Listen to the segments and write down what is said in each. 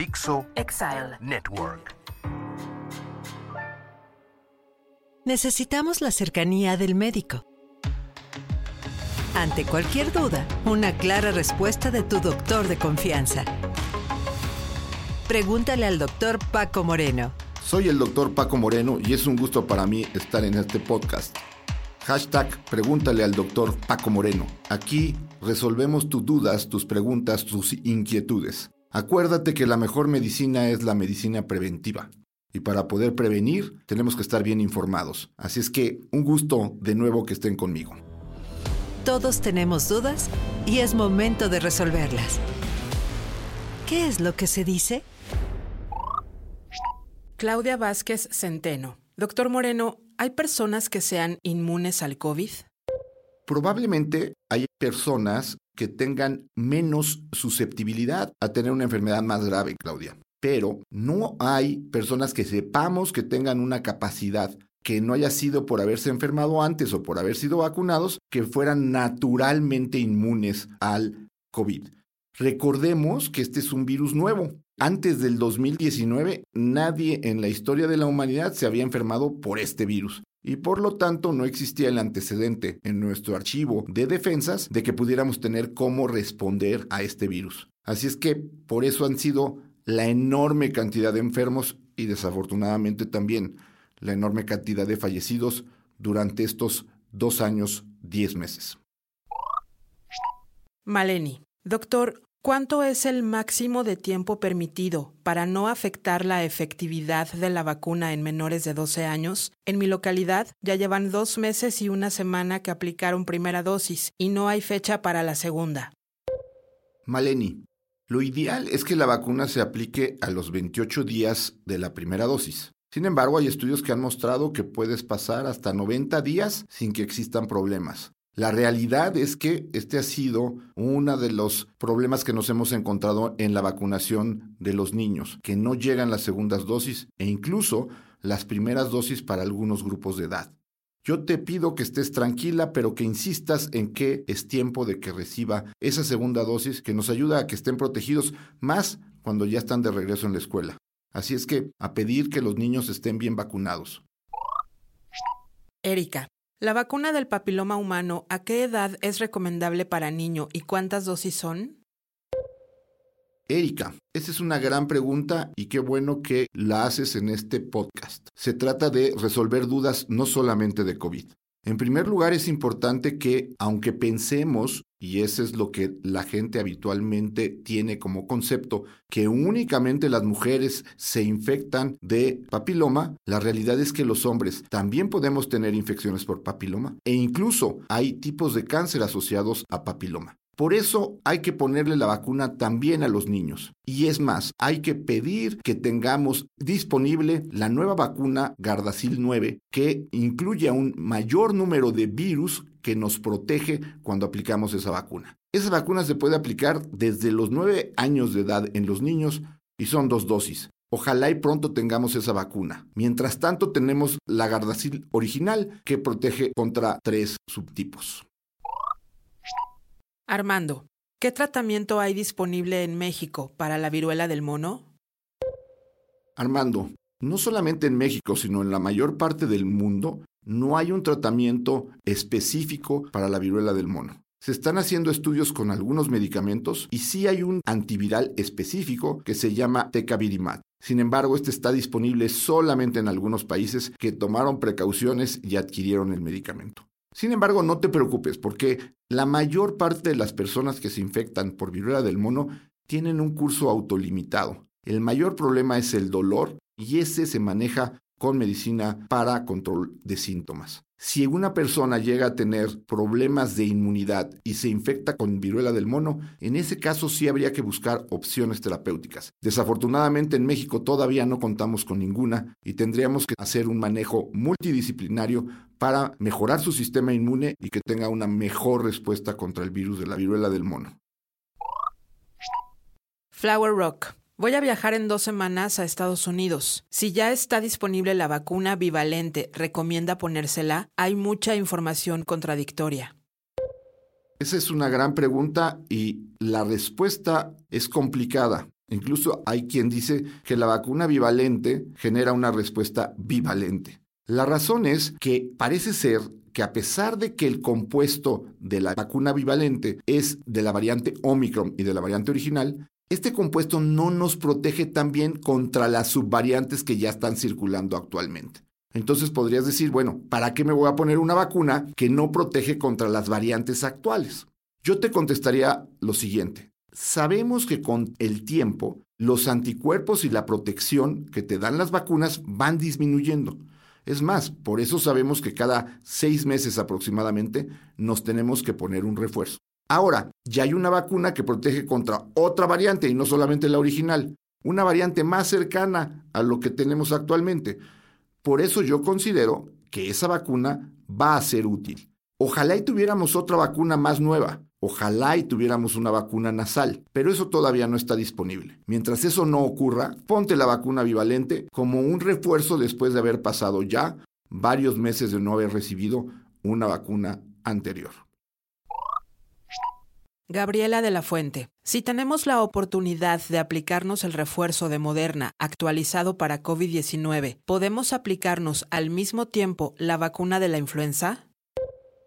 Dixo Exile. Network. Necesitamos la cercanía del médico. Ante cualquier duda, una clara respuesta de tu doctor de confianza. Pregúntale al doctor Paco Moreno. Soy el doctor Paco Moreno y es un gusto para mí estar en este podcast. Hashtag Pregúntale al doctor Paco Moreno. Aquí resolvemos tus dudas, tus preguntas, tus inquietudes. Acuérdate que la mejor medicina es la medicina preventiva. Y para poder prevenir tenemos que estar bien informados. Así es que un gusto de nuevo que estén conmigo. Todos tenemos dudas y es momento de resolverlas. ¿Qué es lo que se dice? Claudia Vázquez Centeno. Doctor Moreno, ¿hay personas que sean inmunes al COVID? Probablemente hay personas que tengan menos susceptibilidad a tener una enfermedad más grave, Claudia. Pero no hay personas que sepamos que tengan una capacidad que no haya sido por haberse enfermado antes o por haber sido vacunados, que fueran naturalmente inmunes al COVID. Recordemos que este es un virus nuevo. Antes del 2019, nadie en la historia de la humanidad se había enfermado por este virus. Y por lo tanto no existía el antecedente en nuestro archivo de defensas de que pudiéramos tener cómo responder a este virus. Así es que por eso han sido la enorme cantidad de enfermos y desafortunadamente también la enorme cantidad de fallecidos durante estos dos años, diez meses. Maleni. Doctor, ¿cuánto es el máximo de tiempo permitido para no afectar la efectividad de la vacuna en menores de 12 años? En mi localidad ya llevan dos meses y una semana que aplicaron primera dosis y no hay fecha para la segunda. Maleni, lo ideal es que la vacuna se aplique a los 28 días de la primera dosis. Sin embargo, hay estudios que han mostrado que puedes pasar hasta 90 días sin que existan problemas. La realidad es que este ha sido uno de los problemas que nos hemos encontrado en la vacunación de los niños, que no llegan las segundas dosis e incluso las primeras dosis para algunos grupos de edad. Yo te pido que estés tranquila, pero que insistas en que es tiempo de que reciba esa segunda dosis que nos ayuda a que estén protegidos más cuando ya están de regreso en la escuela. Así es que a pedir que los niños estén bien vacunados. Erika, ¿la vacuna del papiloma humano a qué edad es recomendable para niño y cuántas dosis son? Erika, esa es una gran pregunta y qué bueno que la haces en este podcast. Se trata de resolver dudas no solamente de COVID. En primer lugar, es importante que, aunque pensemos, y eso es lo que la gente habitualmente tiene como concepto, que únicamente las mujeres se infectan de papiloma, la realidad es que los hombres también podemos tener infecciones por papiloma e incluso hay tipos de cáncer asociados a papiloma. Por eso hay que ponerle la vacuna también a los niños. Y es más, hay que pedir que tengamos disponible la nueva vacuna Gardasil 9, que incluye a un mayor número de virus que nos protege cuando aplicamos esa vacuna. Esa vacuna se puede aplicar desde los 9 años de edad en los niños y son dos dosis. Ojalá y pronto tengamos esa vacuna. Mientras tanto tenemos la Gardasil original que protege contra tres subtipos. Armando, ¿qué tratamiento hay disponible en México para la viruela del mono? Armando, no solamente en México, sino en la mayor parte del mundo, no hay un tratamiento específico para la viruela del mono. Se están haciendo estudios con algunos medicamentos y sí hay un antiviral específico que se llama Tecavirimat. Sin embargo, este está disponible solamente en algunos países que tomaron precauciones y adquirieron el medicamento. Sin embargo, no te preocupes porque la mayor parte de las personas que se infectan por viruela del mono tienen un curso autolimitado. El mayor problema es el dolor y ese se maneja con medicina para control de síntomas. Si una persona llega a tener problemas de inmunidad y se infecta con viruela del mono, en ese caso sí habría que buscar opciones terapéuticas. Desafortunadamente en México todavía no contamos con ninguna y tendríamos que hacer un manejo multidisciplinario para mejorar su sistema inmune y que tenga una mejor respuesta contra el virus de la viruela del mono. Flower Rock. Voy a viajar en dos semanas a Estados Unidos. Si ya está disponible la vacuna bivalente, ¿recomienda ponérsela? Hay mucha información contradictoria. Esa es una gran pregunta y la respuesta es complicada. Incluso hay quien dice que la vacuna bivalente genera una respuesta bivalente. La razón es que parece ser que a pesar de que el compuesto de la vacuna bivalente es de la variante Omicron y de la variante original, este compuesto no nos protege tan bien contra las subvariantes que ya están circulando actualmente. Entonces podrías decir, bueno, ¿para qué me voy a poner una vacuna que no protege contra las variantes actuales? Yo te contestaría lo siguiente. Sabemos que con el tiempo los anticuerpos y la protección que te dan las vacunas van disminuyendo. Es más, por eso sabemos que cada seis meses aproximadamente nos tenemos que poner un refuerzo. Ahora, ya hay una vacuna que protege contra otra variante y no solamente la original, una variante más cercana a lo que tenemos actualmente. Por eso yo considero que esa vacuna va a ser útil. Ojalá y tuviéramos otra vacuna más nueva. Ojalá y tuviéramos una vacuna nasal, pero eso todavía no está disponible. Mientras eso no ocurra, ponte la vacuna bivalente como un refuerzo después de haber pasado ya varios meses de no haber recibido una vacuna anterior. Gabriela de la Fuente, si tenemos la oportunidad de aplicarnos el refuerzo de Moderna actualizado para COVID-19, ¿podemos aplicarnos al mismo tiempo la vacuna de la influenza?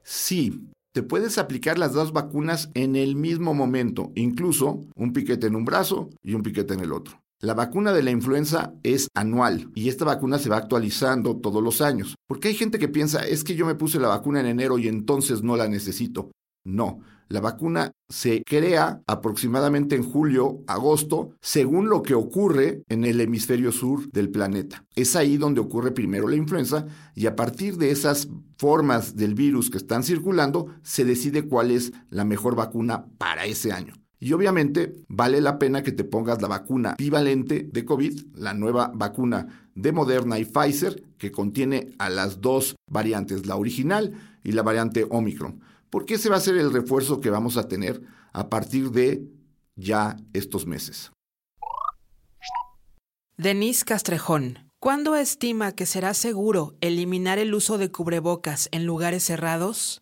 Sí, te puedes aplicar las dos vacunas en el mismo momento, incluso un piquete en un brazo y un piquete en el otro. La vacuna de la influenza es anual y esta vacuna se va actualizando todos los años. Porque hay gente que piensa, es que yo me puse la vacuna en enero y entonces no la necesito. No, la vacuna se crea aproximadamente en julio, agosto, según lo que ocurre en el hemisferio sur del planeta. Es ahí donde ocurre primero la influenza y a partir de esas formas del virus que están circulando se decide cuál es la mejor vacuna para ese año. Y obviamente vale la pena que te pongas la vacuna bivalente de COVID, la nueva vacuna de Moderna y Pfizer, que contiene a las dos variantes, la original y la variante Omicron porque ese va a ser el refuerzo que vamos a tener a partir de ya estos meses. Denise Castrejón, ¿cuándo estima que será seguro eliminar el uso de cubrebocas en lugares cerrados?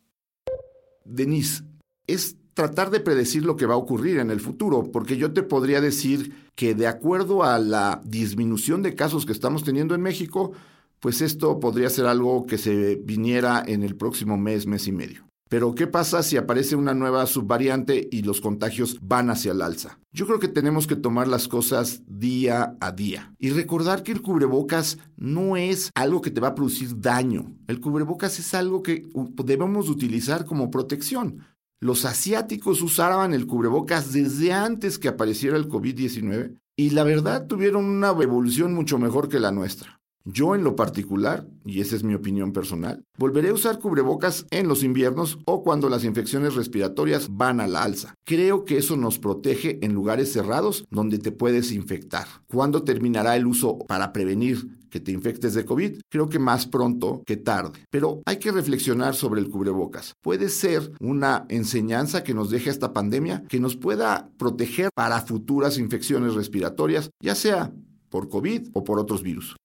Denise, es tratar de predecir lo que va a ocurrir en el futuro, porque yo te podría decir que de acuerdo a la disminución de casos que estamos teniendo en México, pues esto podría ser algo que se viniera en el próximo mes, mes y medio. Pero ¿qué pasa si aparece una nueva subvariante y los contagios van hacia el alza? Yo creo que tenemos que tomar las cosas día a día y recordar que el cubrebocas no es algo que te va a producir daño. El cubrebocas es algo que debemos utilizar como protección. Los asiáticos usaban el cubrebocas desde antes que apareciera el COVID-19 y la verdad tuvieron una evolución mucho mejor que la nuestra. Yo en lo particular, y esa es mi opinión personal, volveré a usar cubrebocas en los inviernos o cuando las infecciones respiratorias van a la alza. Creo que eso nos protege en lugares cerrados donde te puedes infectar. ¿Cuándo terminará el uso para prevenir que te infectes de COVID? Creo que más pronto que tarde. Pero hay que reflexionar sobre el cubrebocas. Puede ser una enseñanza que nos deje esta pandemia que nos pueda proteger para futuras infecciones respiratorias, ya sea por COVID o por otros virus.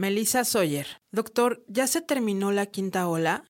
Melissa Sawyer. Doctor, ¿ya se terminó la quinta ola?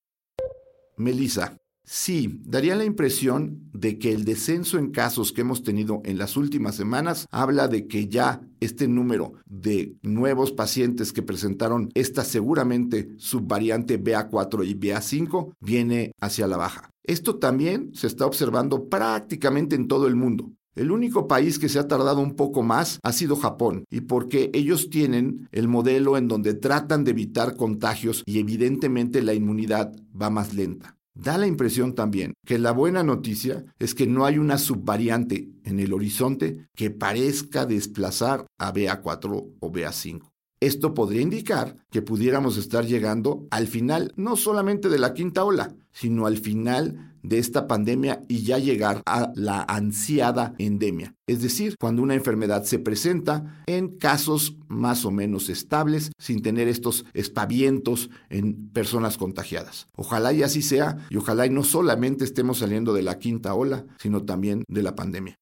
Melissa, sí, daría la impresión de que el descenso en casos que hemos tenido en las últimas semanas habla de que ya este número de nuevos pacientes que presentaron esta seguramente subvariante BA4 y BA5 viene hacia la baja. Esto también se está observando prácticamente en todo el mundo. El único país que se ha tardado un poco más ha sido Japón, y porque ellos tienen el modelo en donde tratan de evitar contagios y evidentemente la inmunidad va más lenta. Da la impresión también que la buena noticia es que no hay una subvariante en el horizonte que parezca desplazar a BA4 o BA5. Esto podría indicar que pudiéramos estar llegando al final no solamente de la quinta ola, sino al final de esta pandemia y ya llegar a la ansiada endemia. Es decir, cuando una enfermedad se presenta en casos más o menos estables, sin tener estos espavientos en personas contagiadas. Ojalá y así sea, y ojalá y no solamente estemos saliendo de la quinta ola, sino también de la pandemia.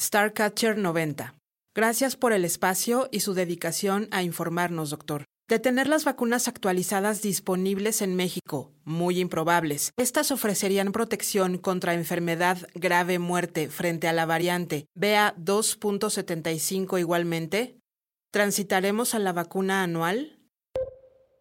Starcatcher 90. Gracias por el espacio y su dedicación a informarnos, doctor. De tener las vacunas actualizadas disponibles en México, muy improbables, estas ofrecerían protección contra enfermedad grave muerte frente a la variante BA 2.75 igualmente. ¿Transitaremos a la vacuna anual?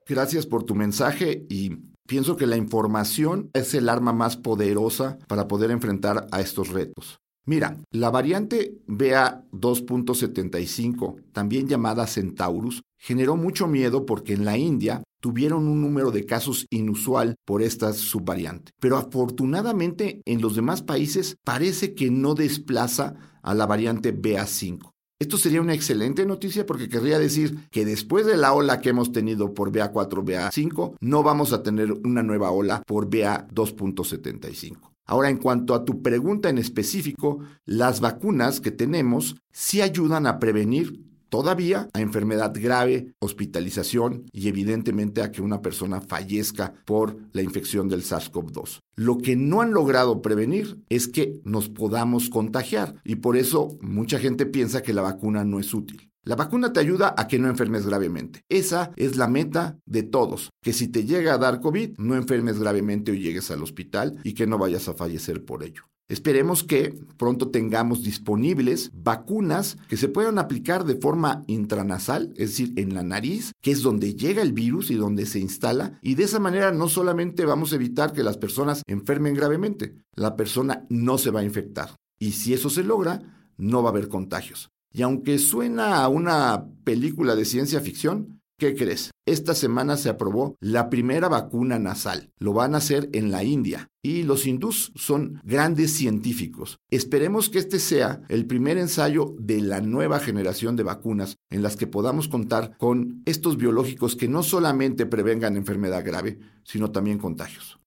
Gracias por tu mensaje y pienso que la información es el arma más poderosa para poder enfrentar a estos retos. Mira, la variante BA 2.75, también llamada Centaurus, generó mucho miedo porque en la India tuvieron un número de casos inusual por esta subvariante. Pero afortunadamente en los demás países parece que no desplaza a la variante BA5. Esto sería una excelente noticia porque querría decir que después de la ola que hemos tenido por BA4, BA5, no vamos a tener una nueva ola por BA 2.75. Ahora, en cuanto a tu pregunta en específico, las vacunas que tenemos sí ayudan a prevenir todavía a enfermedad grave, hospitalización y evidentemente a que una persona fallezca por la infección del SARS-CoV-2. Lo que no han logrado prevenir es que nos podamos contagiar y por eso mucha gente piensa que la vacuna no es útil. La vacuna te ayuda a que no enfermes gravemente. Esa es la meta de todos, que si te llega a dar COVID, no enfermes gravemente o llegues al hospital y que no vayas a fallecer por ello. Esperemos que pronto tengamos disponibles vacunas que se puedan aplicar de forma intranasal, es decir, en la nariz, que es donde llega el virus y donde se instala, y de esa manera no solamente vamos a evitar que las personas enfermen gravemente, la persona no se va a infectar. Y si eso se logra, no va a haber contagios. Y aunque suena a una película de ciencia ficción, ¿Qué crees? Esta semana se aprobó la primera vacuna nasal. Lo van a hacer en la India. Y los hindús son grandes científicos. Esperemos que este sea el primer ensayo de la nueva generación de vacunas en las que podamos contar con estos biológicos que no solamente prevengan enfermedad grave, sino también contagios.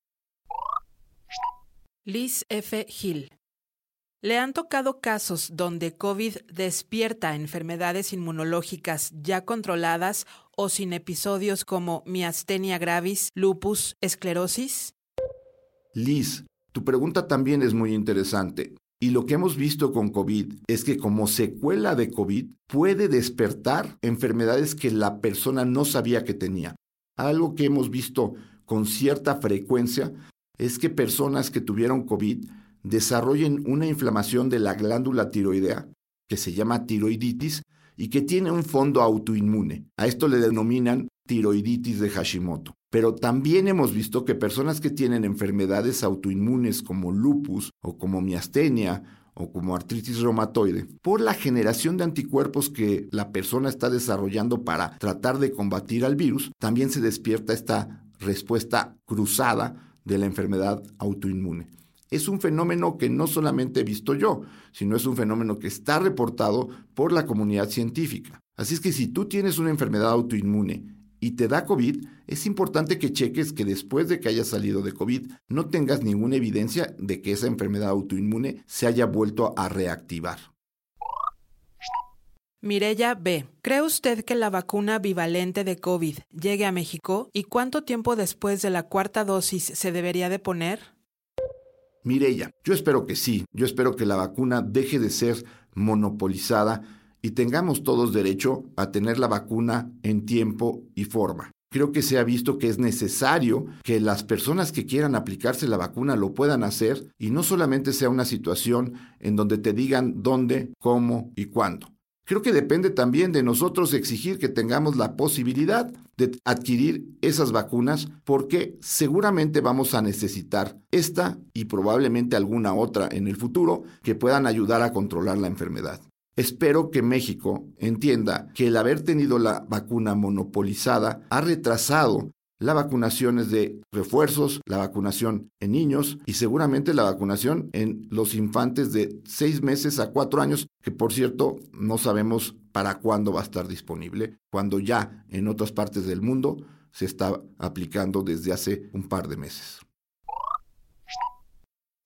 Liz F. Hill ¿Le han tocado casos donde COVID despierta enfermedades inmunológicas ya controladas o sin episodios como miastenia gravis, lupus, esclerosis? Liz, tu pregunta también es muy interesante. Y lo que hemos visto con COVID es que como secuela de COVID puede despertar enfermedades que la persona no sabía que tenía. Algo que hemos visto con cierta frecuencia es que personas que tuvieron COVID desarrollen una inflamación de la glándula tiroidea, que se llama tiroiditis, y que tiene un fondo autoinmune. A esto le denominan tiroiditis de Hashimoto. Pero también hemos visto que personas que tienen enfermedades autoinmunes como lupus o como miastenia o como artritis reumatoide, por la generación de anticuerpos que la persona está desarrollando para tratar de combatir al virus, también se despierta esta respuesta cruzada de la enfermedad autoinmune es un fenómeno que no solamente he visto yo, sino es un fenómeno que está reportado por la comunidad científica. Así es que si tú tienes una enfermedad autoinmune y te da COVID, es importante que cheques que después de que hayas salido de COVID no tengas ninguna evidencia de que esa enfermedad autoinmune se haya vuelto a reactivar. Mirella B. ¿Cree usted que la vacuna bivalente de COVID llegue a México? ¿Y cuánto tiempo después de la cuarta dosis se debería de poner? Mirella, yo espero que sí, yo espero que la vacuna deje de ser monopolizada y tengamos todos derecho a tener la vacuna en tiempo y forma. Creo que se ha visto que es necesario que las personas que quieran aplicarse la vacuna lo puedan hacer y no solamente sea una situación en donde te digan dónde, cómo y cuándo. Creo que depende también de nosotros exigir que tengamos la posibilidad de adquirir esas vacunas porque seguramente vamos a necesitar esta y probablemente alguna otra en el futuro que puedan ayudar a controlar la enfermedad. Espero que México entienda que el haber tenido la vacuna monopolizada ha retrasado la vacunación es de refuerzos, la vacunación en niños y seguramente la vacunación en los infantes de seis meses a cuatro años, que por cierto no sabemos para cuándo va a estar disponible, cuando ya en otras partes del mundo se está aplicando desde hace un par de meses.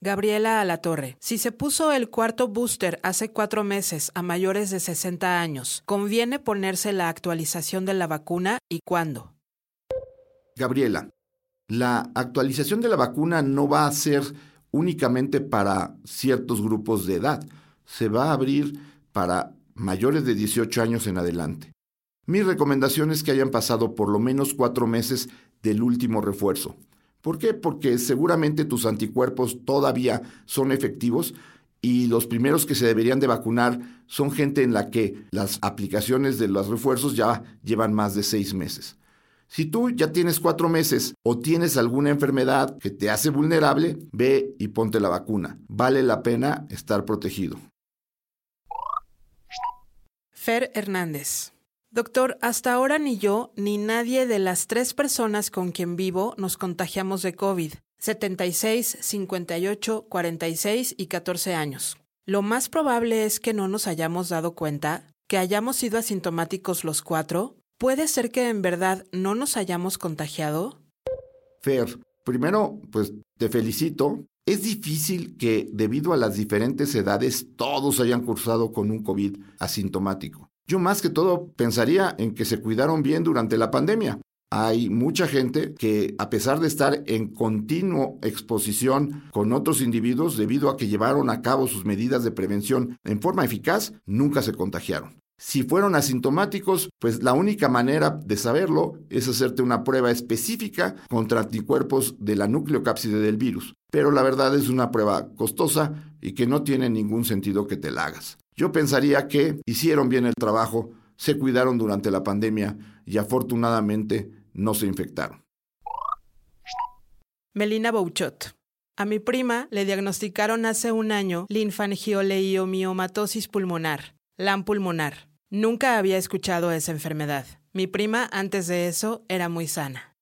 Gabriela Alatorre, si se puso el cuarto booster hace cuatro meses a mayores de 60 años, ¿conviene ponerse la actualización de la vacuna y cuándo? Gabriela, la actualización de la vacuna no va a ser únicamente para ciertos grupos de edad, se va a abrir para mayores de 18 años en adelante. Mi recomendación es que hayan pasado por lo menos cuatro meses del último refuerzo. ¿Por qué? Porque seguramente tus anticuerpos todavía son efectivos y los primeros que se deberían de vacunar son gente en la que las aplicaciones de los refuerzos ya llevan más de seis meses. Si tú ya tienes cuatro meses o tienes alguna enfermedad que te hace vulnerable, ve y ponte la vacuna. Vale la pena estar protegido. Fer Hernández. Doctor, hasta ahora ni yo ni nadie de las tres personas con quien vivo nos contagiamos de COVID. 76, 58, 46 y 14 años. Lo más probable es que no nos hayamos dado cuenta, que hayamos sido asintomáticos los cuatro. ¿Puede ser que en verdad no nos hayamos contagiado? Fer, primero, pues te felicito. Es difícil que, debido a las diferentes edades, todos hayan cursado con un COVID asintomático. Yo más que todo pensaría en que se cuidaron bien durante la pandemia. Hay mucha gente que, a pesar de estar en continua exposición con otros individuos debido a que llevaron a cabo sus medidas de prevención en forma eficaz, nunca se contagiaron. Si fueron asintomáticos, pues la única manera de saberlo es hacerte una prueba específica contra anticuerpos de la nucleocápside del virus. Pero la verdad es una prueba costosa y que no tiene ningún sentido que te la hagas. Yo pensaría que hicieron bien el trabajo, se cuidaron durante la pandemia y afortunadamente no se infectaron. Melina Bouchot. A mi prima le diagnosticaron hace un año linfangioleiomyomatosis pulmonar, LAM pulmonar. Nunca había escuchado esa enfermedad. Mi prima antes de eso era muy sana.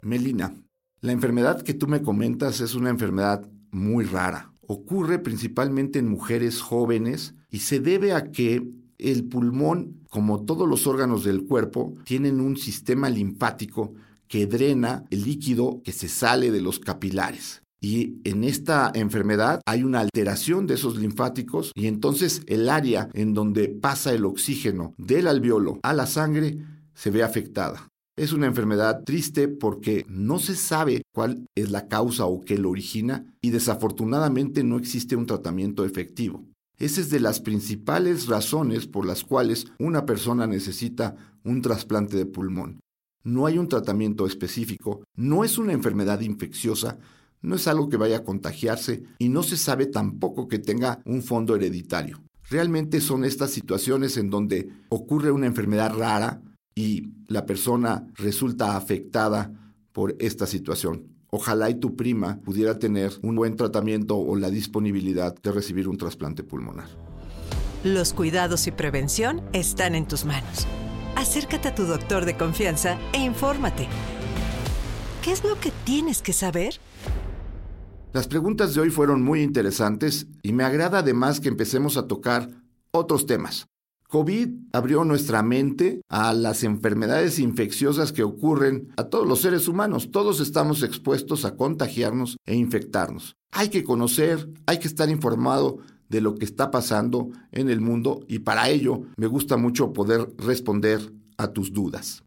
Melina, la enfermedad que tú me comentas es una enfermedad muy rara. Ocurre principalmente en mujeres jóvenes y se debe a que el pulmón, como todos los órganos del cuerpo, tienen un sistema linfático que drena el líquido que se sale de los capilares. Y en esta enfermedad hay una alteración de esos linfáticos y entonces el área en donde pasa el oxígeno del alveolo a la sangre se ve afectada. Es una enfermedad triste porque no se sabe cuál es la causa o qué lo origina y desafortunadamente no existe un tratamiento efectivo. Esa es de las principales razones por las cuales una persona necesita un trasplante de pulmón. No hay un tratamiento específico, no es una enfermedad infecciosa, no es algo que vaya a contagiarse y no se sabe tampoco que tenga un fondo hereditario. Realmente son estas situaciones en donde ocurre una enfermedad rara y la persona resulta afectada por esta situación. Ojalá y tu prima pudiera tener un buen tratamiento o la disponibilidad de recibir un trasplante pulmonar. Los cuidados y prevención están en tus manos. Acércate a tu doctor de confianza e infórmate. ¿Qué es lo que tienes que saber? Las preguntas de hoy fueron muy interesantes y me agrada además que empecemos a tocar otros temas. COVID abrió nuestra mente a las enfermedades infecciosas que ocurren a todos los seres humanos. Todos estamos expuestos a contagiarnos e infectarnos. Hay que conocer, hay que estar informado de lo que está pasando en el mundo y para ello me gusta mucho poder responder a tus dudas.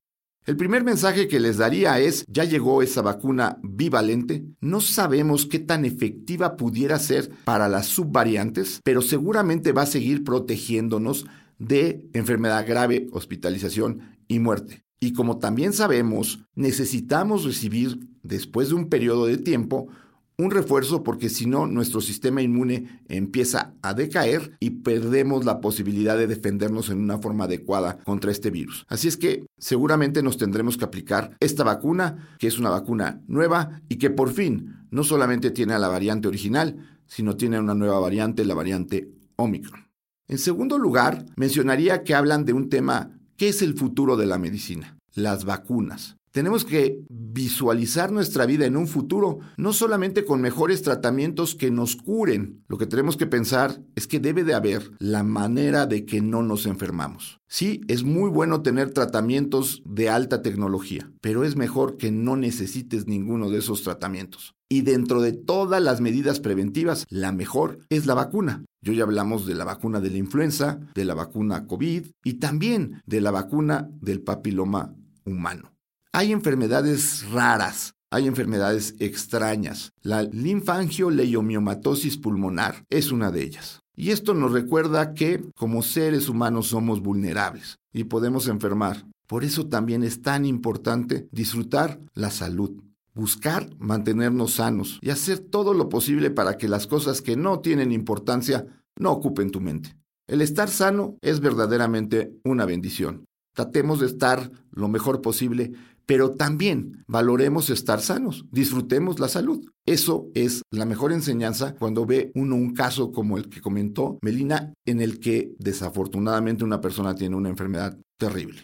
El primer mensaje que les daría es, ya llegó esa vacuna bivalente, no sabemos qué tan efectiva pudiera ser para las subvariantes, pero seguramente va a seguir protegiéndonos de enfermedad grave, hospitalización y muerte. Y como también sabemos, necesitamos recibir, después de un periodo de tiempo, un refuerzo porque si no, nuestro sistema inmune empieza a decaer y perdemos la posibilidad de defendernos en una forma adecuada contra este virus. Así es que seguramente nos tendremos que aplicar esta vacuna, que es una vacuna nueva y que por fin no solamente tiene a la variante original, sino tiene una nueva variante, la variante Omicron. En segundo lugar, mencionaría que hablan de un tema que es el futuro de la medicina, las vacunas. Tenemos que visualizar nuestra vida en un futuro, no solamente con mejores tratamientos que nos curen. Lo que tenemos que pensar es que debe de haber la manera de que no nos enfermamos. Sí, es muy bueno tener tratamientos de alta tecnología, pero es mejor que no necesites ninguno de esos tratamientos. Y dentro de todas las medidas preventivas, la mejor es la vacuna. Yo ya hablamos de la vacuna de la influenza, de la vacuna COVID y también de la vacuna del papiloma humano. Hay enfermedades raras, hay enfermedades extrañas. La linfangioleiomyomatosis pulmonar es una de ellas. Y esto nos recuerda que como seres humanos somos vulnerables y podemos enfermar. Por eso también es tan importante disfrutar la salud, buscar mantenernos sanos y hacer todo lo posible para que las cosas que no tienen importancia no ocupen tu mente. El estar sano es verdaderamente una bendición. Tratemos de estar lo mejor posible, pero también valoremos estar sanos, disfrutemos la salud. Eso es la mejor enseñanza cuando ve uno un caso como el que comentó Melina, en el que desafortunadamente una persona tiene una enfermedad terrible.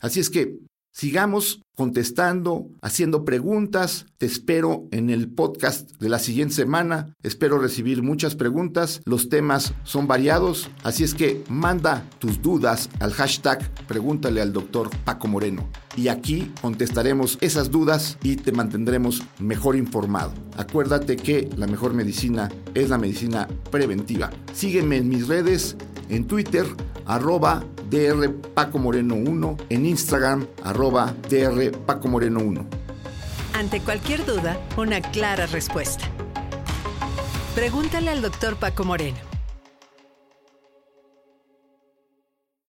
Así es que sigamos contestando, haciendo preguntas. Te espero en el podcast de la siguiente semana. Espero recibir muchas preguntas. Los temas son variados, así es que manda tus dudas al hashtag pregúntale al doctor Paco Moreno. Y aquí contestaremos esas dudas y te mantendremos mejor informado. Acuérdate que la mejor medicina es la medicina preventiva. Sígueme en mis redes, en Twitter, arroba DR Paco Moreno 1, en Instagram, arroba DR Paco Moreno 1. Ante cualquier duda, una clara respuesta. Pregúntale al doctor Paco Moreno.